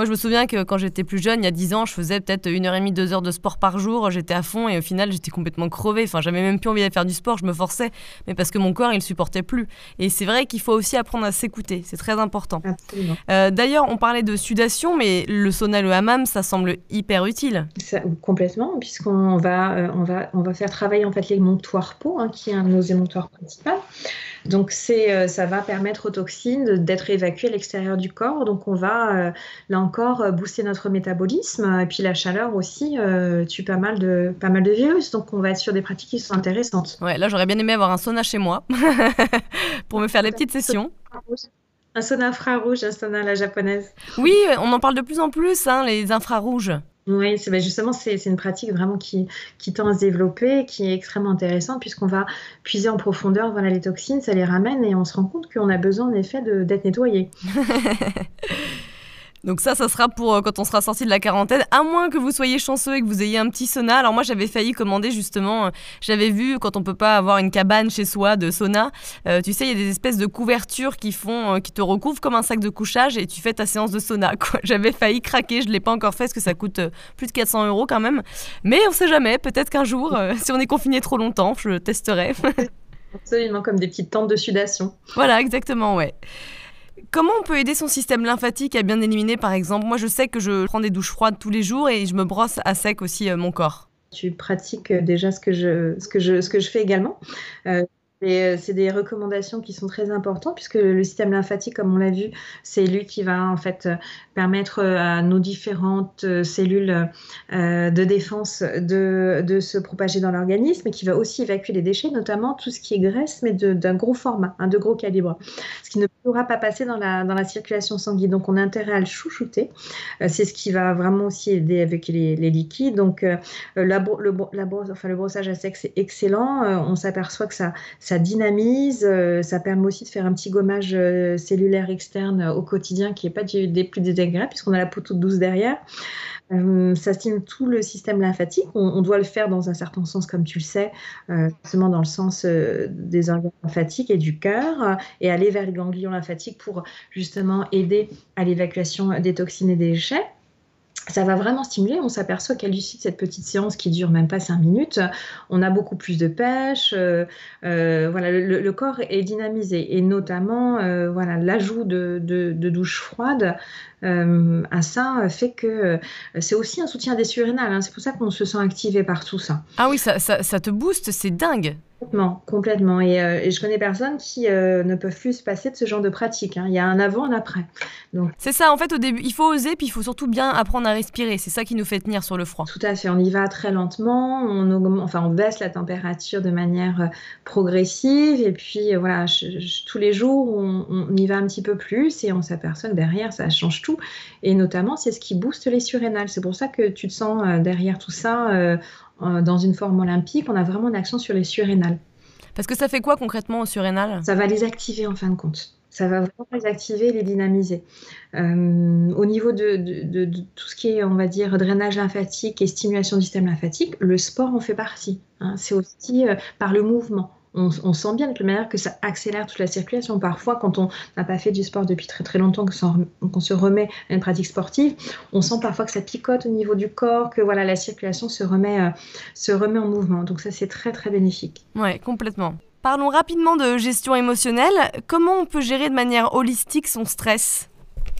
Moi, je me souviens que quand j'étais plus jeune, il y a 10 ans, je faisais peut-être une heure et demie, deux heures de sport par jour. J'étais à fond et au final, j'étais complètement crevée. Enfin, j'avais même plus envie de faire du sport, je me forçais, mais parce que mon corps, il supportait plus. Et c'est vrai qu'il faut aussi apprendre à s'écouter. C'est très important. Euh, D'ailleurs, on parlait de sudation, mais le sauna, le hammam, ça semble hyper utile. complètement, puisqu'on va, euh, on va, on va faire travailler en fait l'émonctoire peau, hein, qui est un de nos émonctoires principaux. Donc c'est, euh, ça va permettre aux toxines d'être évacuées à l'extérieur du corps. Donc on va euh, là encore euh, booster notre métabolisme. Et puis la chaleur aussi tue pas mal de pas mal de virus. Donc on va être sur des pratiques qui sont intéressantes. Ouais, là j'aurais bien aimé avoir un sauna chez moi pour me faire des petites sessions. Un sauna infrarouge, un sauna à la japonaise. Oui, on en parle de plus en plus, hein, les infrarouges. Oui, ben, justement c'est une pratique vraiment qui, qui tend à se développer, qui est extrêmement intéressante puisqu'on va puiser en profondeur voilà les toxines, ça les ramène et on se rend compte qu'on a besoin en effet d'être nettoyé. Donc ça, ça sera pour euh, quand on sera sorti de la quarantaine, à moins que vous soyez chanceux et que vous ayez un petit sauna. Alors moi, j'avais failli commander justement, euh, j'avais vu quand on peut pas avoir une cabane chez soi de sauna, euh, tu sais, il y a des espèces de couvertures qui font, qui te recouvrent comme un sac de couchage et tu fais ta séance de sauna. J'avais failli craquer, je l'ai pas encore fait parce que ça coûte plus de 400 euros quand même. Mais on sait jamais, peut-être qu'un jour, si on est confiné trop longtemps, je testerai. Absolument, comme des petites tentes de sudation. Voilà, exactement, ouais. Comment on peut aider son système lymphatique à bien éliminer, par exemple? Moi, je sais que je prends des douches froides tous les jours et je me brosse à sec aussi euh, mon corps. Tu pratiques euh, déjà ce que je, fais également. Euh, Et c'est des recommandations qui sont très importantes puisque le système lymphatique, comme on l'a vu, c'est lui qui va en fait permettre à nos différentes cellules de défense de, se propager dans l'organisme et qui va aussi évacuer les déchets, notamment tout ce qui est graisse, mais d'un gros format, un de gros calibre, ce qui ne pourra pas passer dans la, circulation sanguine. Donc on a intérêt à le chouchouter. c'est ce qui va vraiment aussi aider avec les, les liquides. Donc le, le brossage à sec, c'est excellent. on s'aperçoit que ça ça dynamise, euh, ça permet aussi de faire un petit gommage euh, cellulaire externe au quotidien qui n'est pas des plus désagréables puisqu'on a la peau toute douce derrière. Euh, ça stimule tout le système lymphatique. On, doit le faire dans un certain sens, comme tu le sais, seulement dans le sens des organes lymphatiques et du cœur, et aller vers les ganglions lymphatiques pour justement aider à l'évacuation des toxines et des déchets ça va vraiment stimuler. On s'aperçoit qu'à l'issue de cette petite séance qui dure même pas cinq minutes, on a beaucoup plus de pêche. Euh, euh, voilà, le, corps est dynamisé et notamment euh, voilà l'ajout de, de, douches froides à ça fait que c'est aussi un soutien des surrénales. Hein. C'est pour ça qu'on se sent activé par tout ça. Ah oui, ça, ça, ça te booste, c'est dingue. Complètement, complètement. Et, euh, et, je connais personnes qui euh, ne peuvent plus se passer de ce genre de pratique. Hein. Il y a un avant, un après. Donc... C'est ça, en fait, au début, il faut oser, puis il faut surtout bien apprendre à respirer. C'est ça qui nous fait tenir sur le froid. Tout à fait. On y va très lentement. On, augmente, enfin, on baisse la température de manière euh, progressive. Et puis, voilà, tous les jours, on, on, y va un petit peu plus et on s'aperçoit que derrière, ça change tout. Et notamment, c'est ce qui booste les surrénales. C'est pour ça que tu te sens derrière tout ça euh, dans une forme olympique, on a vraiment une action sur les surrénales. Parce que ça fait quoi concrètement aux surrénales? Ça va les activer en fin de compte. Ça va vraiment les activer, les dynamiser. Euh, au niveau de, de, tout ce qui est, on va dire, drainage lymphatique et stimulation du système lymphatique, le sport en fait partie. Hein. C'est aussi euh, par le mouvement on, sent bien de la manière que ça accélère toute la circulation. Parfois, quand on n'a pas fait du sport depuis très très longtemps, qu'on se remet à une pratique sportive, on sent parfois que ça picote au niveau du corps, que voilà la circulation se remet, euh, se remet en mouvement. Donc ça, c'est très très bénéfique. Ouais, complètement. Parlons rapidement de gestion émotionnelle. Comment on peut gérer de manière holistique son stress?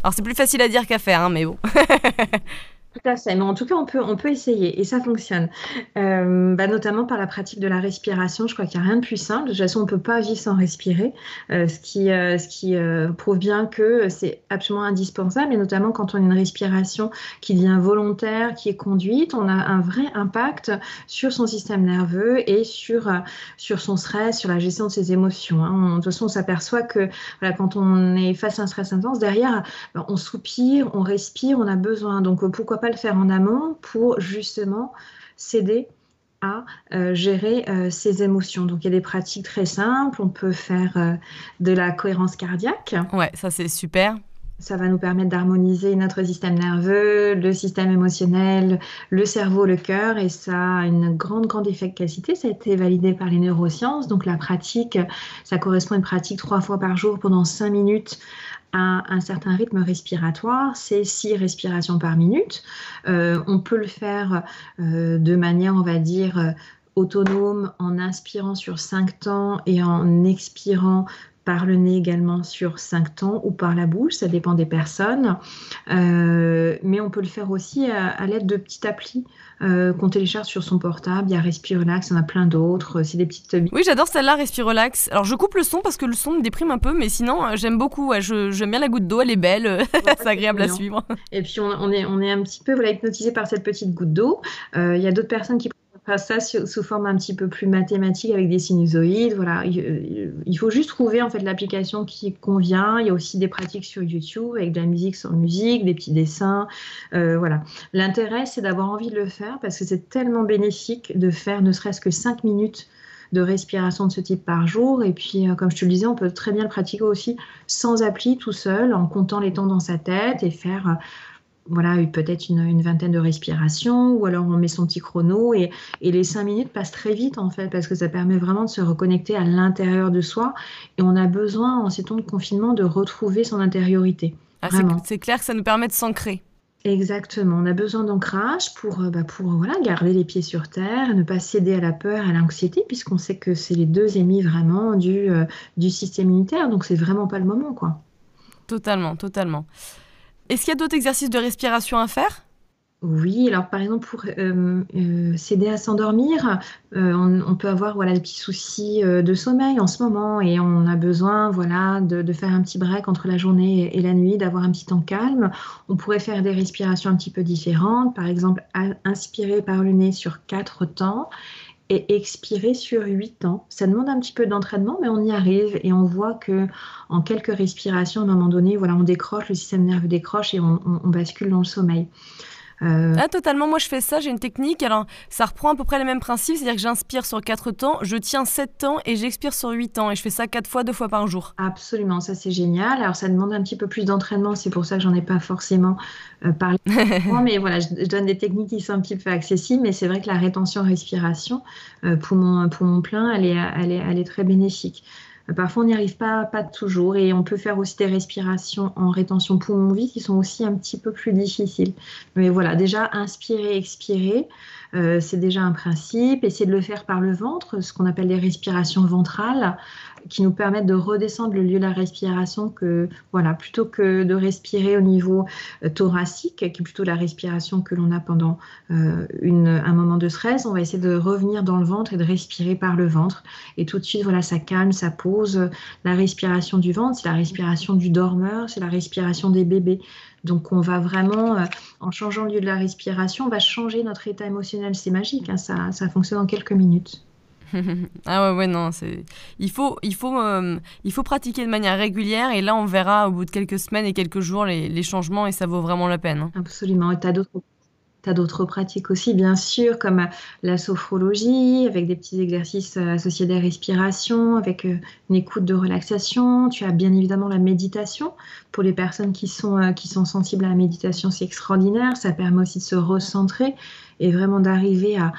Alors c'est plus facile à dire qu'à faire, hein, mais bon. Tout à fait, mais en tout cas, on peut, on peut essayer et ça fonctionne. Euh, bah, notamment par la pratique de la respiration, je crois qu'il n'y a rien de plus simple. De toute façon, on ne peut pas vivre sans respirer, euh, ce qui, euh, ce qui prouve bien que c'est absolument indispensable, et notamment quand on a une respiration qui devient volontaire, qui est conduite, on a un vrai impact sur son système nerveux et sur, sur son stress, sur la gestion de ses émotions. Hein. de toute façon, on s'aperçoit que voilà, quand on est face à un stress intense, derrière, bah, on soupire, on respire, on a besoin. Donc, pourquoi pas le faire en amont pour justement s'aider à euh, gérer euh, ses émotions. Donc il y a des pratiques très simples. On peut faire euh, de la cohérence cardiaque. Ouais, ça c'est super. Ça va nous permettre d'harmoniser notre système nerveux, le système émotionnel, le cerveau, le cœur, et ça a une grande, grande efficacité. Ça a été validé par les neurosciences. Donc la pratique, ça correspond à une pratique trois fois par jour pendant cinq minutes un certain rythme respiratoire, c'est six respirations par minute. Euh, on peut le faire euh, de manière, on va dire, euh, autonome en inspirant sur cinq temps et en expirant par le nez également sur 5 temps ou par la bouche, ça dépend des personnes. Euh, mais on peut le faire aussi à, l'aide de petites applis euh, qu'on télécharge sur son portable. Il y a Respirelax, il y en a plein d'autres. C'est des petites. Oui, j'adore celle-là, Respirelax. Alors je coupe le son parce que le son me déprime un peu, mais sinon euh, j'aime beaucoup. j'aime bien la goutte d'eau, elle est belle, c'est agréable à suivre. Et puis on, est, on est un petit peu voilà, hypnotisé par cette petite goutte d'eau. Il y a d'autres personnes qui ça sous, forme un petit peu plus mathématique avec des sinusoïdes. Voilà, il, faut juste trouver en fait l'application qui convient. Il y a aussi des pratiques sur YouTube avec de la musique sans musique, des petits dessins. Euh, voilà. L'intérêt, c'est d'avoir envie de le faire parce que c'est tellement bénéfique de faire ne serait-ce que 5 minutes de respiration de ce type par jour. Et puis, euh, comme je te le disais, on peut très bien le pratiquer aussi sans appli, tout seul, en comptant les temps dans sa tête et faire euh, voilà, peut-être une, vingtaine de respirations, ou alors on met son petit chrono et, les cinq minutes passent très vite en fait, parce que ça permet vraiment de se reconnecter à l'intérieur de soi. Et on a besoin en ces temps de confinement de retrouver son intériorité. Ah, c'est clair que ça nous permet de s'ancrer. Exactement, on a besoin d'ancrage pour, euh, bah, pour voilà, garder les pieds sur terre, ne pas céder à la peur, à l'anxiété, puisqu'on sait que c'est les deux ennemis vraiment du, euh, du système immunitaire, donc c'est vraiment pas le moment. quoi. Totalement, totalement. Est-ce qu'il y a d'autres exercices de respiration à faire? Oui, alors par exemple pour euh, euh, s'aider à s'endormir, euh, on, peut avoir voilà des petits soucis de sommeil en ce moment et on a besoin voilà de, faire un petit break entre la journée et la nuit, d'avoir un petit temps calme. On pourrait faire des respirations un petit peu différentes, par exemple inspirer par le nez sur quatre temps et expirer sur huit temps. Ça demande un petit peu d'entraînement, mais on y arrive et on voit que en quelques respirations, à un moment donné, voilà, on décroche, le système nerveux décroche et on bascule dans le sommeil. Euh, ah, totalement. Moi, je fais ça. J'ai une technique. Alors, ça reprend à peu près les mêmes principes. C'est-à-dire que j'inspire sur 4 temps, je tiens 7 temps et j'expire sur 8 temps. Et je fais ça 4 fois, 2 fois par jour. Absolument. Ça, c'est génial. Alors, ça demande un petit peu plus d'entraînement. C'est pour ça que j'en ai pas forcément euh, parlé. mais voilà, je, donne des techniques qui sont un petit peu accessibles. Mais c'est vrai que la rétention respiration, euh, pour, mon, pour mon plein, elle est, elle est, elle est très bénéfique. Parfois, on n'y arrive pas, pas toujours. Et on peut faire aussi des respirations en rétention poumon vide qui sont aussi un petit peu plus difficiles. Mais voilà, déjà, inspirer, expirer. Euh, c'est déjà un principe. Essayer de le faire par le ventre, ce qu'on appelle les respirations ventrales, qui nous permettent de redescendre le lieu de la respiration que, voilà, plutôt que de respirer au niveau euh, thoracique, qui est plutôt la respiration que l'on a pendant euh, un moment de stress, on va essayer de revenir dans le ventre et de respirer par le ventre. Et tout de suite, voilà, ça calme, ça pose. La respiration du ventre, c'est la respiration du dormeur, c'est la respiration des bébés. Donc on va vraiment, euh, en changeant le lieu de la respiration, on va changer notre état émotionnel. C'est magique, hein, ça, ça fonctionne en quelques minutes. ah ouais, ouais, non, c'est... Il faut, il, faut, euh, il faut pratiquer de manière régulière et là, on verra au bout de quelques semaines et quelques jours les, les changements et ça vaut vraiment la peine. Hein. Absolument. Et tu as d'autres tu as d'autres pratiques aussi, bien sûr, comme la sophrologie, avec des petits exercices euh, associés des respirations, avec euh, une écoute de relaxation. Tu as bien évidemment la méditation. Pour les personnes qui sont, euh, qui sont sensibles à la méditation, c'est extraordinaire. Ça permet aussi de se recentrer et vraiment d'arriver à,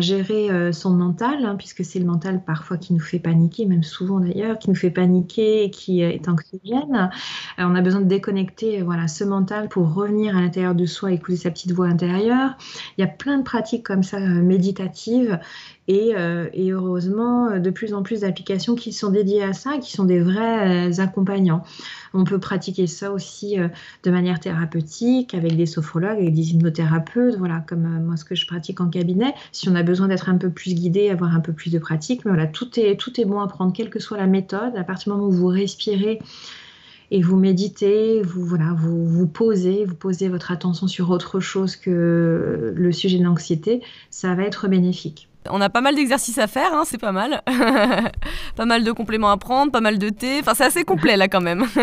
gérer euh, son mental, hein, puisque c'est le mental parfois qui nous fait paniquer, même souvent d'ailleurs, qui nous fait paniquer et qui euh, est anxiogène. Euh, on a besoin de déconnecter voilà, ce mental pour revenir à l'intérieur de soi, écouter sa petite voix intérieure. Il y a plein de pratiques comme ça méditatives et, et, heureusement de plus en plus d'applications qui sont dédiées à ça, qui sont des vrais accompagnants. On peut pratiquer ça aussi euh, de manière thérapeutique avec des sophrologues, avec des hypnothérapeutes, voilà, comme euh, moi ce que je pratique en cabinet. Si on a besoin d'être un peu plus guidé, avoir un peu plus de pratique, mais voilà, tout est, bon à prendre, quelle que soit la méthode. À partir du moment où vous respirez et vous méditez, vous, vous posez, vous posez votre attention sur autre chose que le sujet de l'anxiété, ça va être bénéfique. On a pas mal d'exercices à faire, hein, c'est pas mal. pas mal de compléments à prendre, pas mal de thé. Enfin, c'est assez complet là quand même.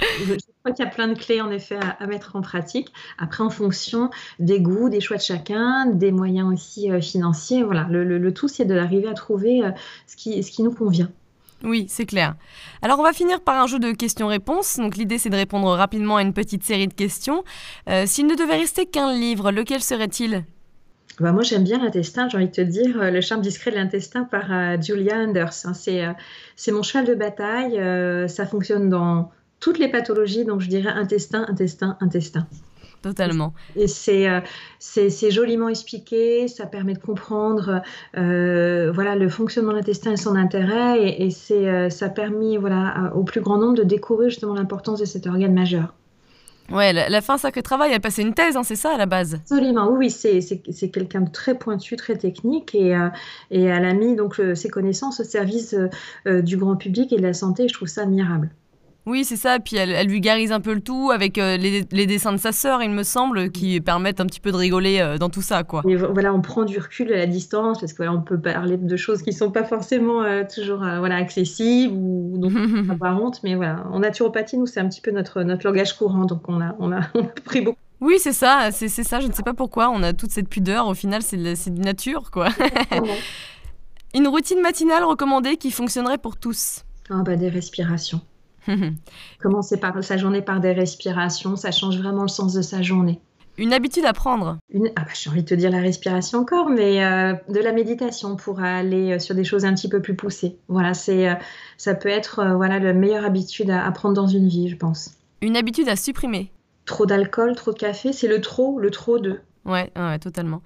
Je crois qu'il y a plein de clés en effet à, mettre en pratique. Après, en fonction des goûts, des choix de chacun, des moyens aussi euh, financiers. Voilà, le, tout, c'est d'arriver à trouver euh, ce, qui, ce qui nous convient. Oui, c'est clair. Alors on va finir par un jeu de questions-réponses. Donc l'idée c'est de répondre rapidement à une petite série de questions. Euh, s'il ne devait rester qu'un livre, lequel serait-il? Bah, moi, j'aime bien l'intestin. J'ai envie de te dire euh, Le charme discret de l'intestin par euh, Julia Anders. Hein. Euh, c'est mon cheval de bataille. ça fonctionne dans toutes les pathologies. Donc, je dirais intestin, intestin, intestin. Totalement. Et c'est c'est joliment expliqué, ça permet de comprendre voilà, le fonctionnement de l'intestin et son intérêt, et, et ça a permis voilà, au plus grand nombre de découvrir justement l'importance de cet organe majeur. Ouais, la, fin sacré travail, elle passait une thèse, hein, c'est ça à la base? Absolument, oui, c'est quelqu'un de très pointu, très technique et, euh, et elle a mis donc, euh, ses connaissances au service euh, du grand public et de la santé. Je trouve ça admirable. Oui, c'est ça. Puis elle, elle, vulgarise un peu le tout avec euh, les, les, dessins de sa sœur, il me semble, qui permettent un petit peu de rigoler euh, dans tout ça, quoi. Et voilà, on prend du recul à la distance parce qu'on peut parler de choses qui sont pas forcément euh, toujours voilà accessibles ou donc pas honte, mais voilà, en naturopathie, nous c'est un petit peu notre notre langage courant, donc on a on a, on a pris beaucoup. Oui, c'est ça, c'est ça. Je ne sais pas pourquoi on a toute cette pudeur. Au final, c'est de nature, quoi. Une routine matinale recommandée qui fonctionnerait pour tous? Ah bah des respirations. Commencer par sa journée par des respirations, ça change vraiment le sens de sa journée. Une habitude à prendre? Une... Ah bah, J'ai envie de te dire la respiration encore, mais euh, de la méditation pour aller euh, sur des choses un petit peu plus poussées. Voilà, c'est, euh, ça peut être voilà, la meilleure habitude à, prendre dans une vie, je pense. Une habitude à supprimer? Trop d'alcool, trop de café, c'est le trop, le trop de. Ouais, ouais, totalement.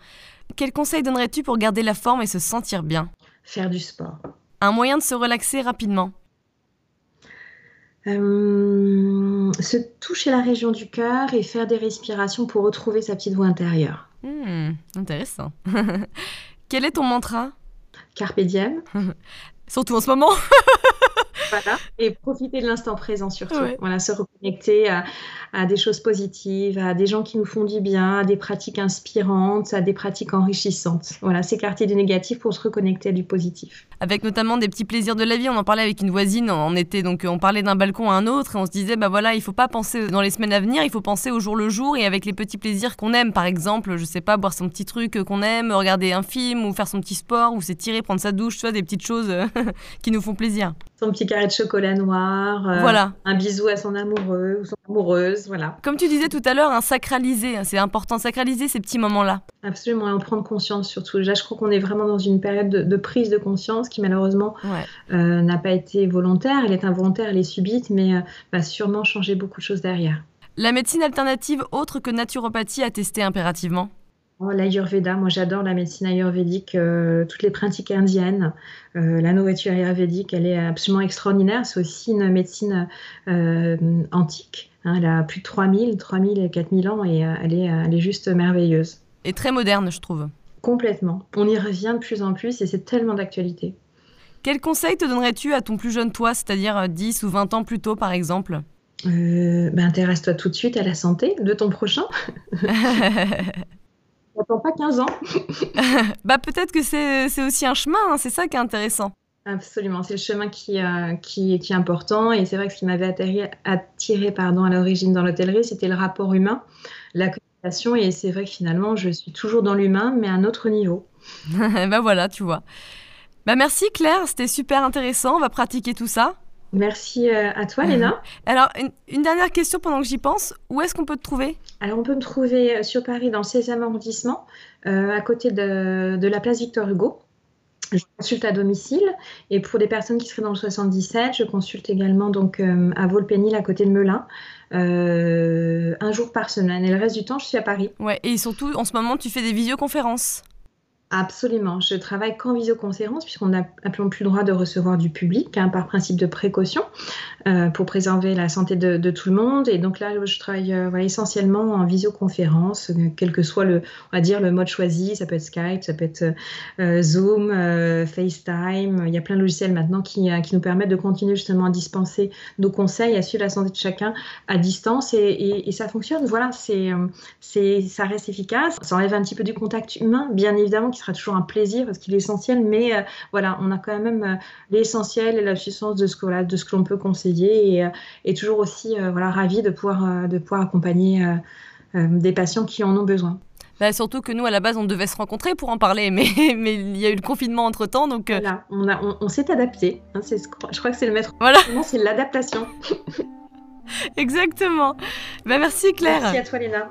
Quel conseil donnerais-tu pour garder la forme et se sentir bien? Faire du sport. Un moyen de se relaxer rapidement? Euh, se toucher la région du cœur et faire des respirations pour retrouver sa petite voix intérieure. Hmm, intéressant. Quel est ton mantra? Carpe diem. Surtout en ce moment. voilà. Et profiter de l'instant présent surtout. Voilà, se reconnecter à, à, des choses positives, à des gens qui nous font du bien, à des pratiques inspirantes, à des pratiques enrichissantes. Voilà, s'écarter du négatif pour se reconnecter à du positif avec notamment des petits plaisirs de la vie. On en parlait avec une voisine, on était donc on parlait d'un balcon à un autre et on se disait bah voilà, il faut pas penser dans les semaines à venir, il faut penser au jour le jour et avec les petits plaisirs qu'on aime. Par exemple, je sais pas, boire son petit truc qu'on aime, regarder un film ou faire son petit sport ou s'étirer, prendre sa douche, tu vois, des petites choses qui nous font plaisir. Son petit carré de chocolat noir, euh, voilà. un bisou à son amoureux ou son amoureuse, voilà. Comme tu disais tout à l'heure, un sacraliser, c'est important sacraliser ces petits moments-là. Absolument, et en prendre conscience surtout. Déjà, je crois qu'on est vraiment dans une période de, prise de conscience qui malheureusement euh, n'a pas été volontaire. Elle est involontaire, elle est subite, mais euh, va sûrement changer beaucoup de choses derrière. La médecine alternative autre que naturopathie à tester impérativement? Oh, L'Ayurveda, moi j'adore la médecine ayurvédique, euh, toutes les pratiques indiennes, la nourriture ayurvédique, elle est absolument extraordinaire. C'est aussi une médecine antique. Hein. elle a plus de 3000, 3000 et 4000 ans et elle, est, elle est juste merveilleuse. Et très moderne, je trouve. Complètement. On y revient de plus en plus et c'est tellement d'actualité. Quel conseil te donnerais-tu à ton plus jeune toi, c'est-à-dire 10 ou 20 ans plus tôt par exemple? Euh, bah, Intéresse-toi tout de suite à la santé de ton prochain. Attends pas 15 ans. bah peut-être que c'est aussi un chemin, hein, c'est ça qui est intéressant. Absolument, c'est le chemin qui, euh, qui, est important. Et c'est vrai que ce qui m'avait attiré, attiré pardon, à l'origine dans l'hôtellerie, c'était le rapport humain, la communication. Et c'est vrai que finalement, je suis toujours dans l'humain, mais à un autre niveau. bah voilà, tu vois. Bah merci Claire, c'était super intéressant. On va pratiquer tout ça. Merci euh, à toi, Léna. Alors, une, dernière question pendant que j'y pense. Où est-ce qu'on peut te trouver? Alors, on peut me trouver euh, sur Paris, dans le 16e arrondissement, euh, à côté de, la place Victor Hugo. Je consulte à domicile. Et pour des personnes qui seraient dans le 77, je consulte également donc à Volpénil, à côté de Melun, un jour par semaine. Et le reste du temps, je suis à Paris. Ouais, et surtout, en ce moment, tu fais des visioconférences. Absolument. Je travaille qu'en visioconférence puisqu'on n'a plus le droit de recevoir du public hein, par principe de précaution euh, pour préserver la santé de, tout le monde. Et donc là, je travaille euh, essentiellement en visioconférence, euh, quel que soit le, on va dire, le mode choisi. Ça peut être Skype, ça peut être Zoom, FaceTime. Il y a plein de logiciels maintenant qui, nous permettent de continuer justement à dispenser nos conseils, à suivre la santé de chacun à distance. Et, et ça fonctionne. Voilà, c'est, c'est, ça reste efficace. Ça enlève un petit peu du contact humain, bien évidemment sera toujours un plaisir parce qu'il est essentiel, mais euh, voilà, on a quand même euh, l'essentiel et la puissance de ce que, de ce que l'on peut conseiller et, euh, toujours aussi voilà, ravi de pouvoir, de pouvoir accompagner des patients qui en ont besoin. Bah, surtout que nous, à la base, on devait se rencontrer pour en parler, mais, mais il y a eu le confinement entre temps. Donc, voilà, on, a, on, s'est adapté. Hein, je crois que c'est le maître. Voilà. C'est l'adaptation. Exactement. Bah, merci Claire. Merci à toi, Léna.